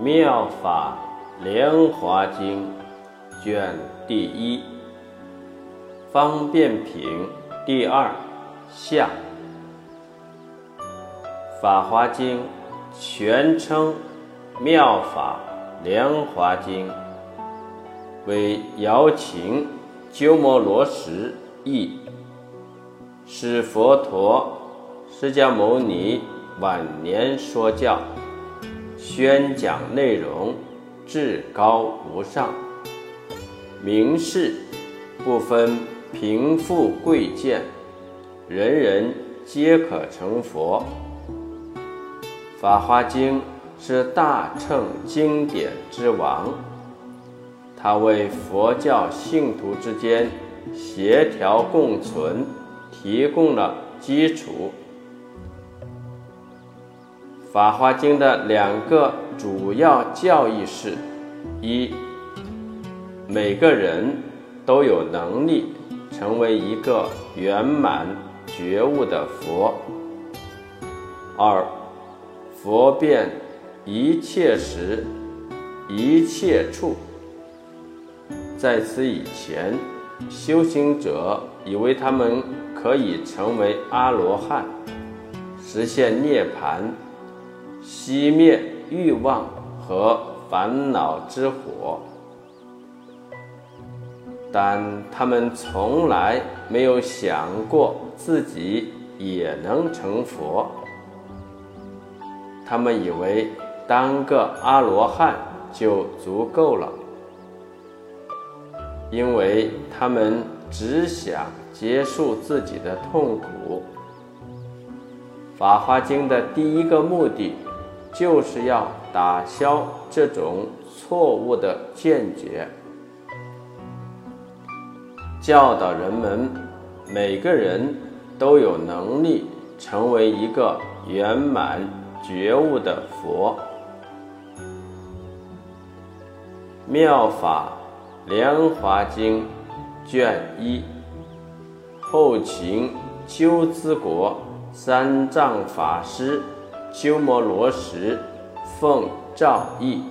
《妙法莲华经》卷第一，方便品第二下，《法华经》全称《妙法莲华经》，为姚秦鸠摩罗什译，是佛陀释迦牟尼晚年说教。宣讲内容至高无上，明示不分贫富贵贱，人人皆可成佛。《法华经》是大乘经典之王，它为佛教信徒之间协调共存提供了基础。《法华经》的两个主要教义是：一，每个人都有能力成为一个圆满觉悟的佛；二，佛遍一切时、一切处。在此以前，修行者以为他们可以成为阿罗汉，实现涅槃。熄灭欲望和烦恼之火，但他们从来没有想过自己也能成佛。他们以为当个阿罗汉就足够了，因为他们只想结束自己的痛苦。《法华经》的第一个目的。就是要打消这种错误的见解，教导人们每个人都有能力成为一个圆满觉悟的佛。《妙法莲华经》卷一，后秦鸠兹国三藏法师。鸠摩罗什奉诏译，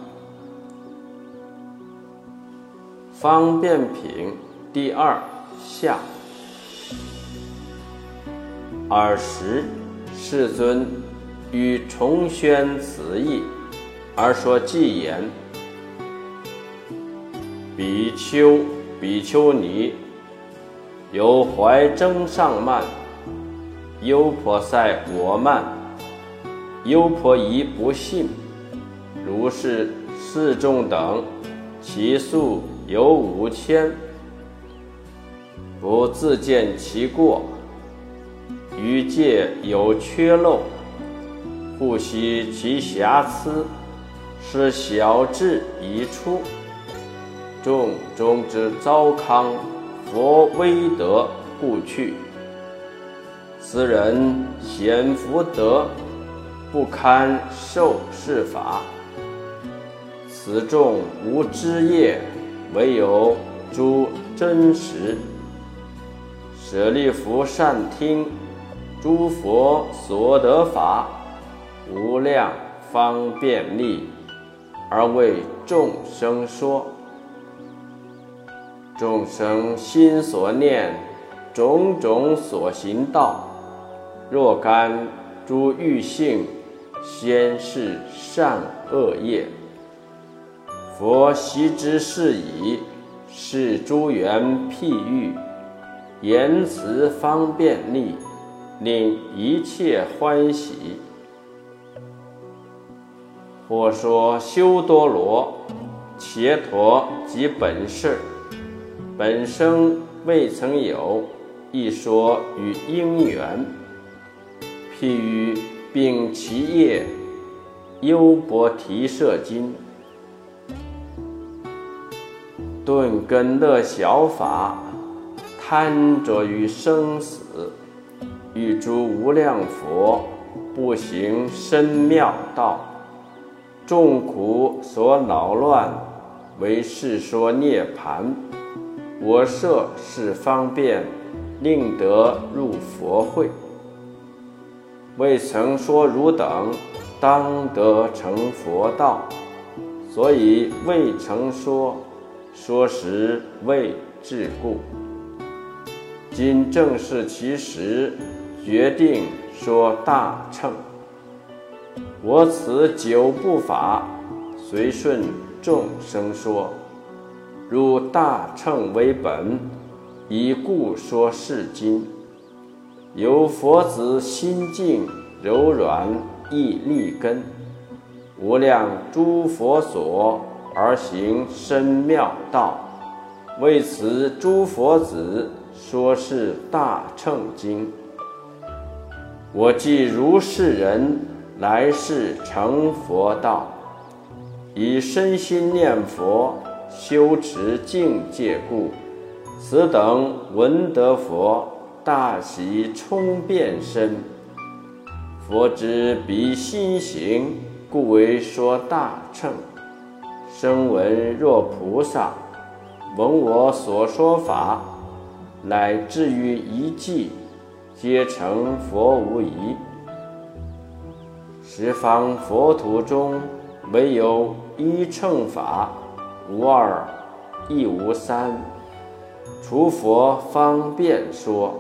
方便品第二下。尔时世尊欲重宣此义，而说偈言：“比丘、比丘尼，有怀征上慢，优婆塞我慢。”优婆夷不信，如是四众等，其数有五千，不自见其过，于戒有缺漏，不悉其瑕疵，是小智已出，众中之糟糠，佛威德故去，此人显福德。不堪受是法，此众无知业，唯有诸真实。舍利弗善听诸佛所得法，无量方便力，而为众生说。众生心所念，种种所行道，若干诸欲性。先是善恶业，佛悉知是矣。是诸缘譬喻，言辞方便利，令一切欢喜。或说修多罗，伽陀即本事，本生未曾有，一说与因缘，譬喻。秉其业，优婆提舍经，顿根乐小法，贪着于生死，欲诸无量佛不行深妙道，众苦所恼乱，为世说涅盘。我设是方便，令得入佛会。未曾说汝等当得成佛道，所以未曾说，说时未至故。今正是其时，决定说大乘。我此九部法，随顺众生说，如大乘为本，以故说是经。由佛子心静柔软，易立根。无量诸佛所而行深妙道，为此诸佛子说是大乘经。我既如是人，来世成佛道，以身心念佛，修持境界故，此等闻得佛，大喜充遍身。佛知彼心行。故为说大乘，声闻若菩萨闻我所说法，乃至于一迹，皆成佛无疑。十方佛土中，唯有一乘法，无二，亦无三。除佛方便说，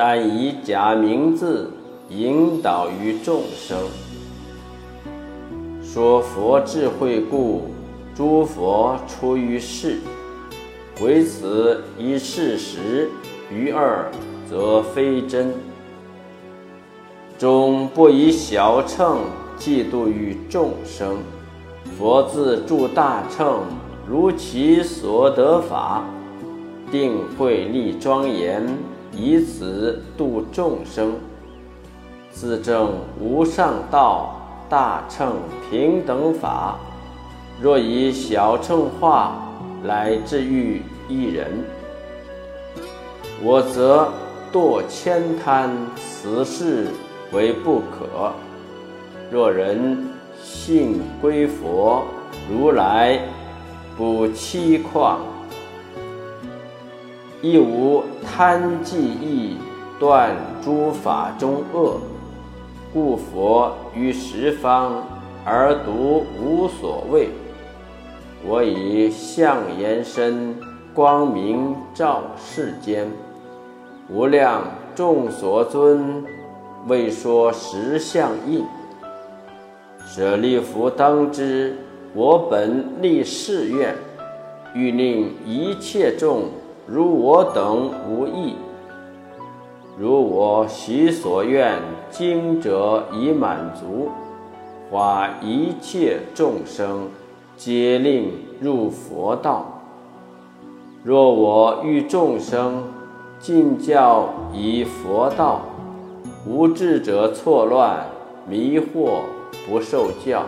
但以假名字引导于众生。说佛智慧故，诸佛出于世，唯此一事实，于二则非真。终不以小乘嫉妒于众生。佛自助大乘，如其所得法，定慧立庄严，以此度众生，自证无上道。大乘平等法，若以小乘化来治愈一人，我则堕千贪，此事为不可。若人信归佛，如来不欺诳，亦无贪忌意，断诸法中恶。故佛于十方而独无所谓。我以相延伸，光明照世间，无量众所尊，未说实相应。舍利弗当知，我本立誓愿，欲令一切众如我等无异。如我习所愿，经者已满足，化一切众生，皆令入佛道。若我欲众生尽教以佛道，无智者错乱迷惑，不受教。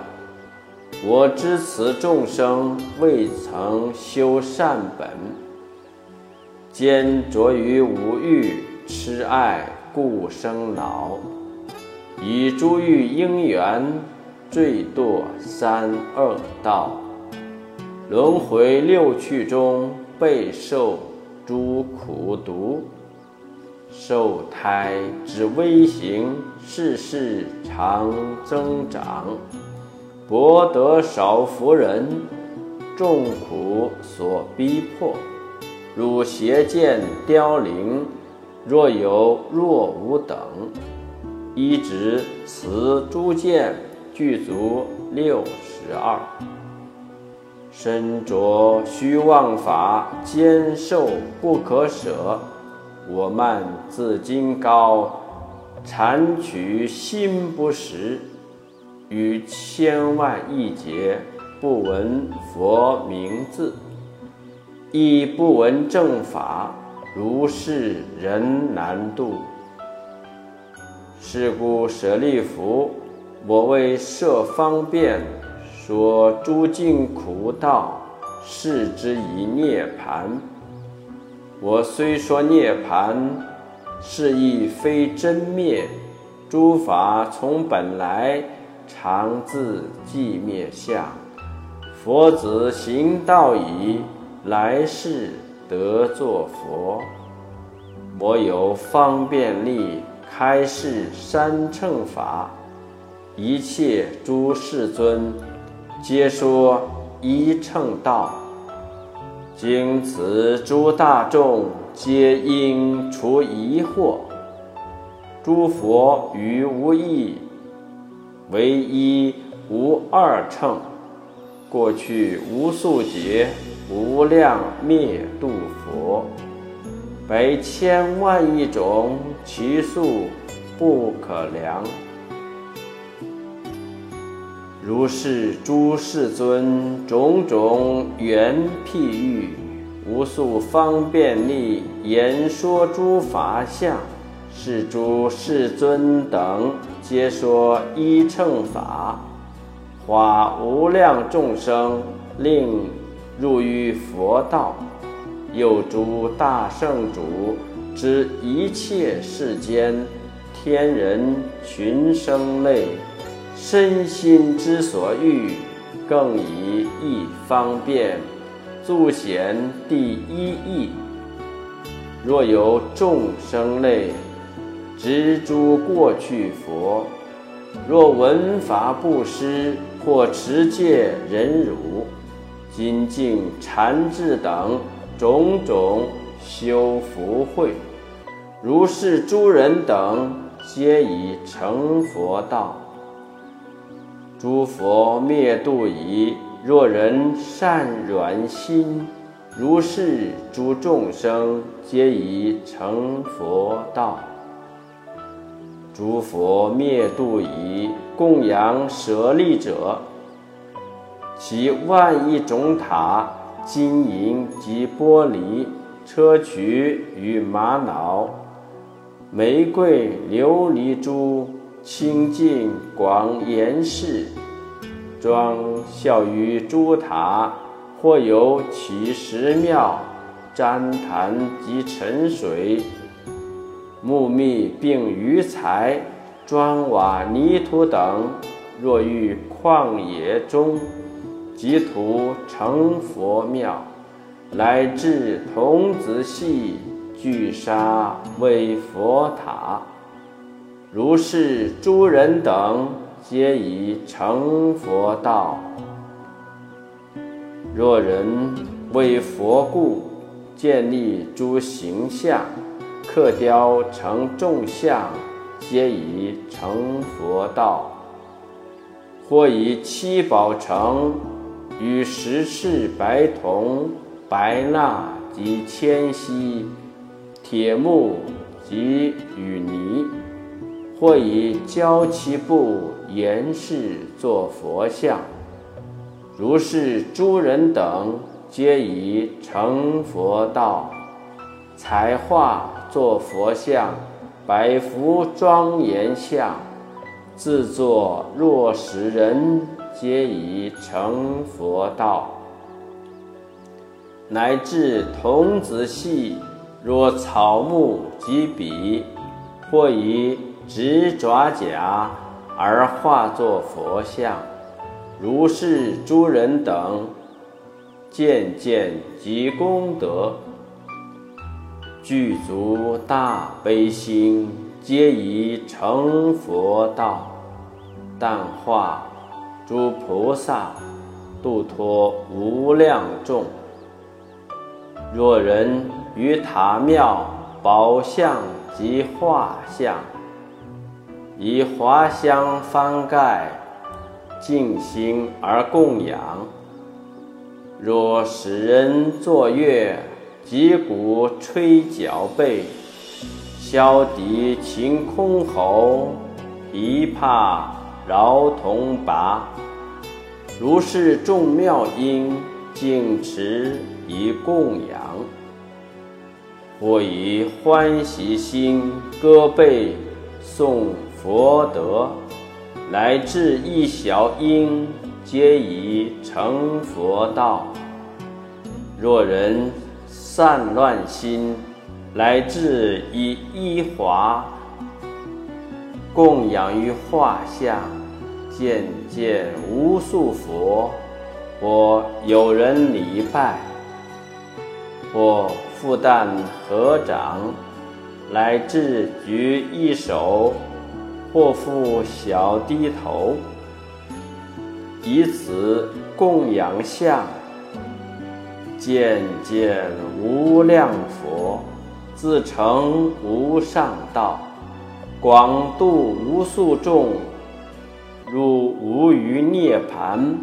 我知此众生未曾修善本，兼着于无欲。痴爱故生恼，以诸欲因缘坠堕三恶道，轮回六趣中备受诸苦毒，受胎之微行，世世常增长，博得少福人，众苦所逼迫，如邪见凋零。若有若无等，一指此诸见具足六十二，身着虚妄法，坚受不可舍。我慢自今高，禅取心不实，于千万亿劫不闻佛名字，亦不闻正法。如是人难度，是故舍利弗，我为设方便，说诸尽苦道，是之以涅盘。我虽说涅盘，是亦非真灭。诸法从本来，常自寂灭相。佛子行道矣，来世。得作佛，我有方便力开示三乘法，一切诸世尊皆说一乘道。经此诸大众皆应除疑惑。诸佛于无异，唯一无二乘。过去无数劫，无量灭度佛，百千万亿种，其数不可量。如是诸世尊种种缘譬喻，无数方便力言说诸法相，是诸世尊等皆说一乘法，化无量众生，令入于佛道。又诸大圣主之一切世间天人群生类。身心之所欲，更以一方便，足显第一义。若有众生类，执诸过去佛，若闻法布施或持戒忍辱、精进禅智等种种修福慧，如是诸人等，皆已成佛道。诸佛灭度已，若人善软心，如是诸众生皆已成佛道。诸佛灭度已，供养舍利者，其万亿种塔、金银及玻璃、砗磲与玛瑙、玫瑰、琉璃珠。清净广严饰，庄效于诸塔，或有起石庙、旃檀及沉水、木密并鱼材、砖瓦泥土等。若于旷野中，即土成佛庙，乃至童子戏聚沙为佛塔。如是诸人等，皆已成佛道。若人为佛故，建立诸形象，刻雕成众像，皆已成佛道。或以七宝成与十世白铜、白蜡及铅锡、铁木及雨泥。或以胶漆布严饰作佛像，如是诸人等，皆已成佛道。才画作佛像，百福庄严像，自作若时人，皆已成佛道。乃至童子戏，若草木及笔，或以。执爪甲而化作佛像，如是诸人等，渐渐积功德，具足大悲心，皆已成佛道。但化诸菩萨，度脱无量众。若人于塔庙宝相及画像。以华香翻盖，静心而供养。若使人作乐，击鼓吹角贝，箫笛琴箜篌，琵琶饶同拔，如是众妙音，敬持以供养。或以欢喜心歌背诵。佛德乃至一小音，皆已成佛道。若人散乱心，乃至以一华供养于画像，渐渐无数佛，或有人礼拜，或复旦合掌，乃至举一手。或复小低头，以此供养相，渐渐无量佛，自成无上道，广度无数众，如无余涅盘，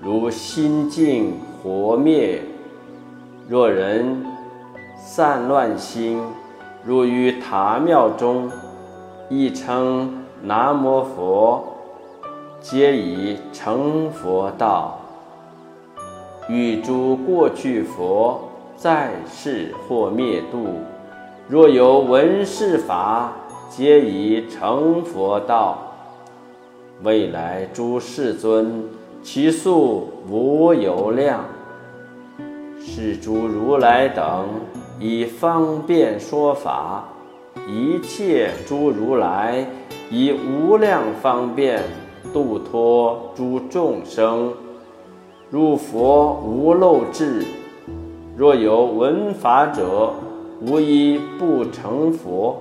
如心净火灭。若人散乱心，入于塔庙中，亦称南无佛。皆已成佛道，与诸过去佛在世或灭度。若有闻是法，皆已成佛道。未来诸世尊，其数无有量。是诸如来等以方便说法，一切诸如来以无量方便。度脱诸众生，入佛无漏智。若有闻法者，无一不成佛。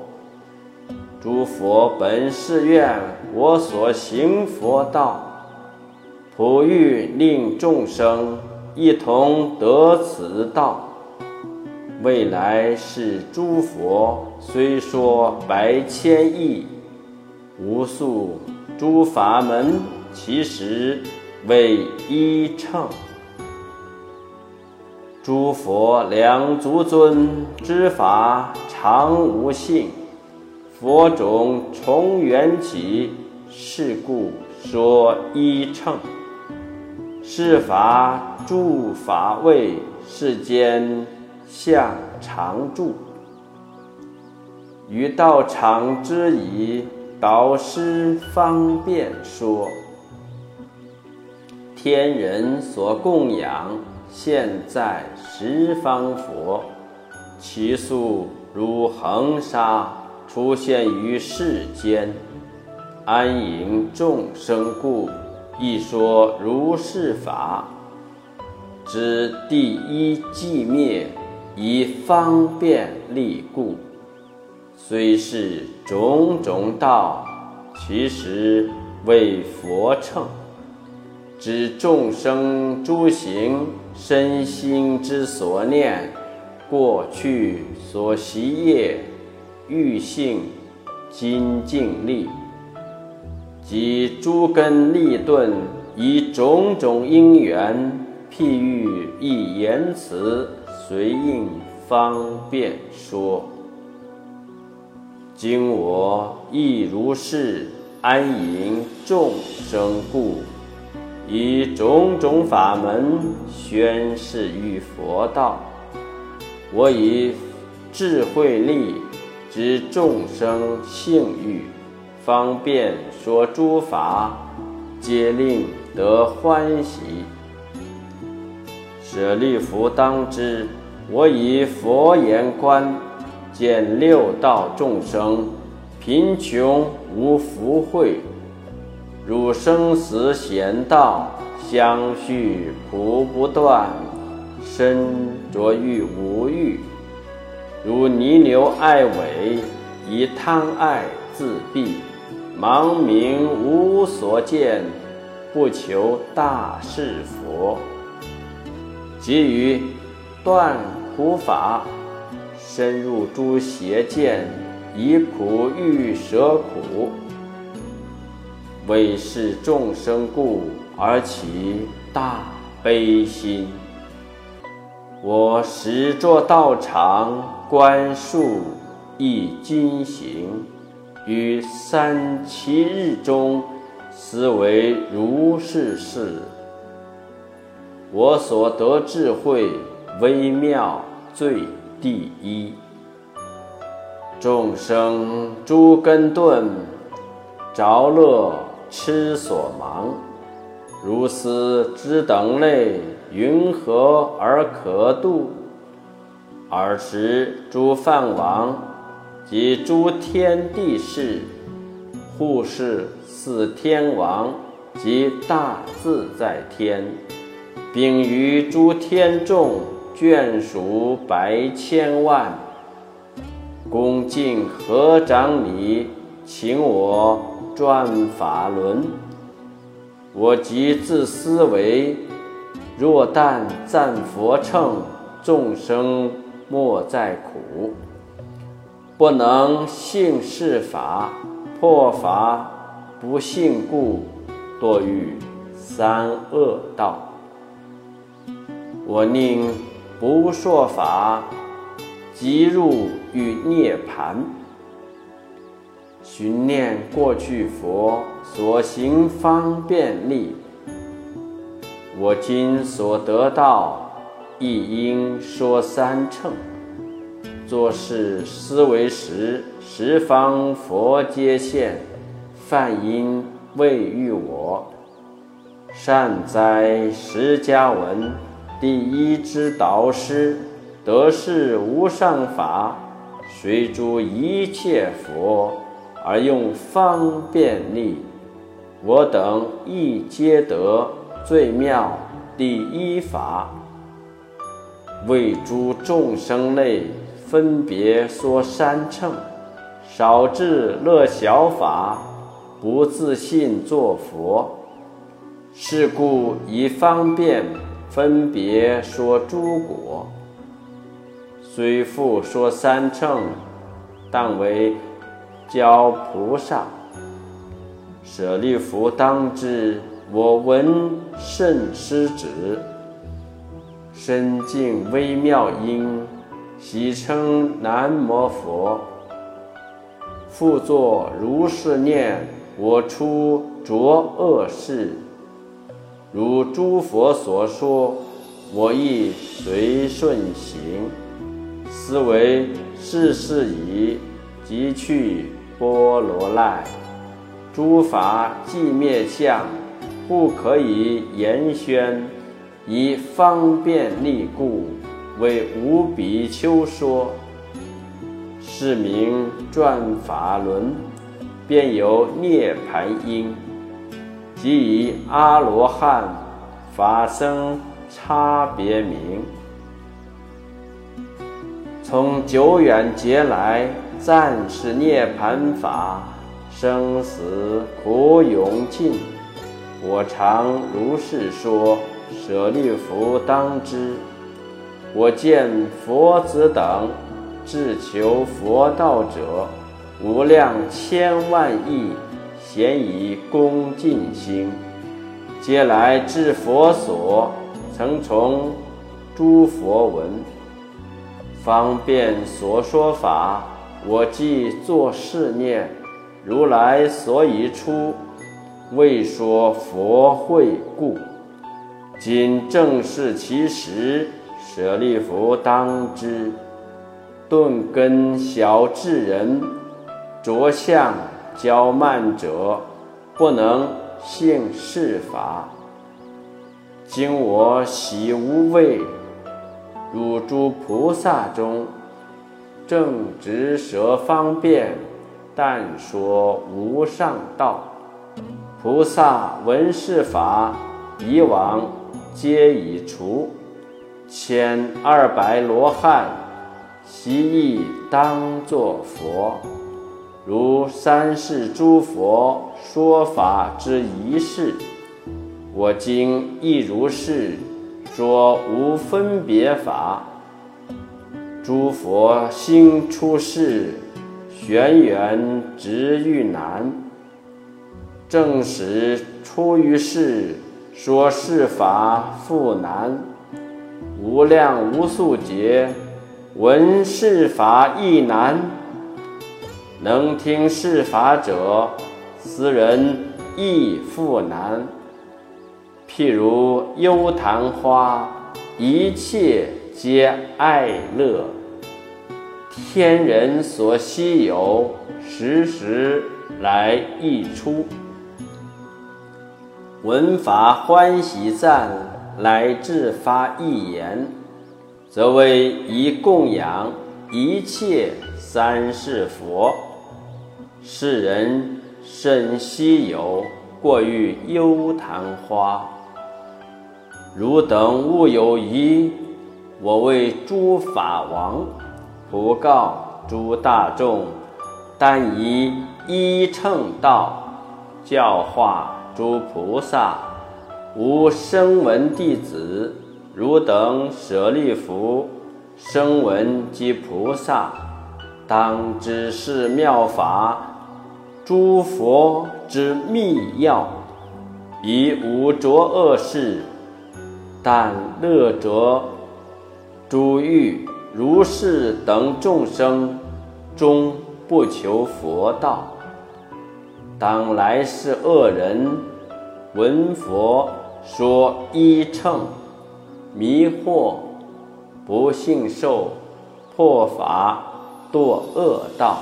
诸佛本誓愿我所行佛道，普欲令众生一同得此道。未来是诸佛虽说百千亿，无数。诸法门其实为一乘，诸佛两足尊之法常无性，佛种从缘起，是故说一乘。是法诸法位世间相常住，于道场之矣。导师方便说：天人所供养，现在十方佛，其数如恒沙，出现于世间，安隐众生故，亦说如是法。知第一寂灭，以方便利故。虽是种种道，其实为佛乘。知众生诸行身心之所念，过去所习业，欲性精进力，及诸根利钝，以种种因缘，譬喻一言辞，随应方便说。今我亦如是安隐众生故，以种种法门宣示于佛道。我以智慧力知众生性欲，方便说诸法，皆令得欢喜。舍利弗当知，我以佛眼观。见六道众生贫穷无福慧，如生死险道，相续苦不断，身着欲无欲，如泥牛爱尾，以贪爱自蔽，盲冥无所见，不求大士佛，即于断苦法。深入诸邪见，以苦欲舍苦，为是众生故而起大悲心。我始作道场，观树一金行，于三七日中，思为如是事。我所得智慧微妙最。第一，众生诸根钝，着乐痴所盲，如斯之等类，云何而可度？尔时诸梵王及诸天地士，护世四天王及大自在天，并于诸天众。眷属百千万，恭敬合掌礼，请我转法轮。我即自思维：若但赞佛乘，众生莫再苦。不能信是法，破法不信故，堕于三恶道。我宁不说法，即入于涅盘。寻念过去佛所行方便力，我今所得到，亦应说三乘。做事思维时，十方佛皆现，梵音未遇我。善哉，释迦文第一之导师，得是无上法，随诸一切佛而用方便力，我等亦皆得最妙第一法，为诸众生类。分别说三乘，少智乐小法，不自信作佛。是故以方便分别说诸果。虽复说三乘，但为教菩萨。舍利弗，当知我闻甚师旨，深净微妙音。喜称南无佛，复作如是念：我出浊恶世，如诸佛所说，我亦随顺行。思维世事已，即去波罗赖。诸法寂灭相，不可以言宣，以方便利故。为无比丘说，是名转法轮，便有涅盘音，即以阿罗汉法生差别名。从久远劫来，暂时涅盘法，生死苦永尽。我常如是说，舍利弗当知。我见佛子等至求佛道者，无量千万亿，咸以恭敬心，皆来至佛所，曾从诸佛闻方便所说法，我即作是念：如来所以出，未说佛会故，今正是其时。舍利弗，当知，顿根小智人，着相骄慢者，不能信是法。今我喜无畏，入诸菩萨中，正直舌方便，但说无上道。菩萨闻是法，以往皆已除。千二百罗汉，悉亦当作佛。如三世诸佛说法之仪式，我今亦如是说无分别法。诸佛心出世，玄远直欲难，正始出于世，说是法复难。无量无数劫，闻是法亦难。能听是法者，斯人亦复难。譬如幽昙花，一切皆爱乐。天人所希有，时时来溢出。闻法欢喜赞。乃至发一言，则为一供养一切三世佛。世人甚稀有，过于幽昙花。汝等勿有疑，我为诸法王，不告诸大众，但以一乘道教化诸菩萨。吾声闻弟子，汝等舍利弗，声闻及菩萨，当知是妙法，诸佛之密要，以无着恶事，但乐着诸欲如是等众生，终不求佛道。当来世恶人闻佛。说一乘迷惑不信受破法堕恶道，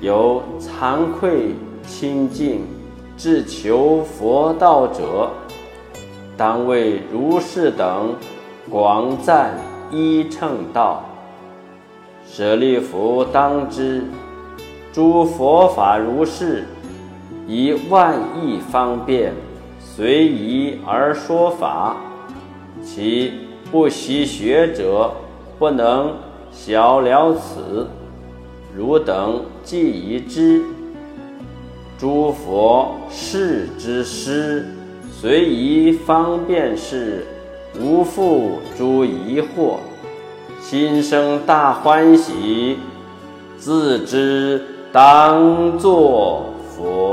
有惭愧清净自求佛道者，当为如是等广赞一乘道。舍利弗，当知诸佛法如是，以万亿方便。随宜而说法，其不习学者不能晓了此。汝等既已知，诸佛世之师，随宜方便事，无复诸疑惑，心生大欢喜，自知当作佛。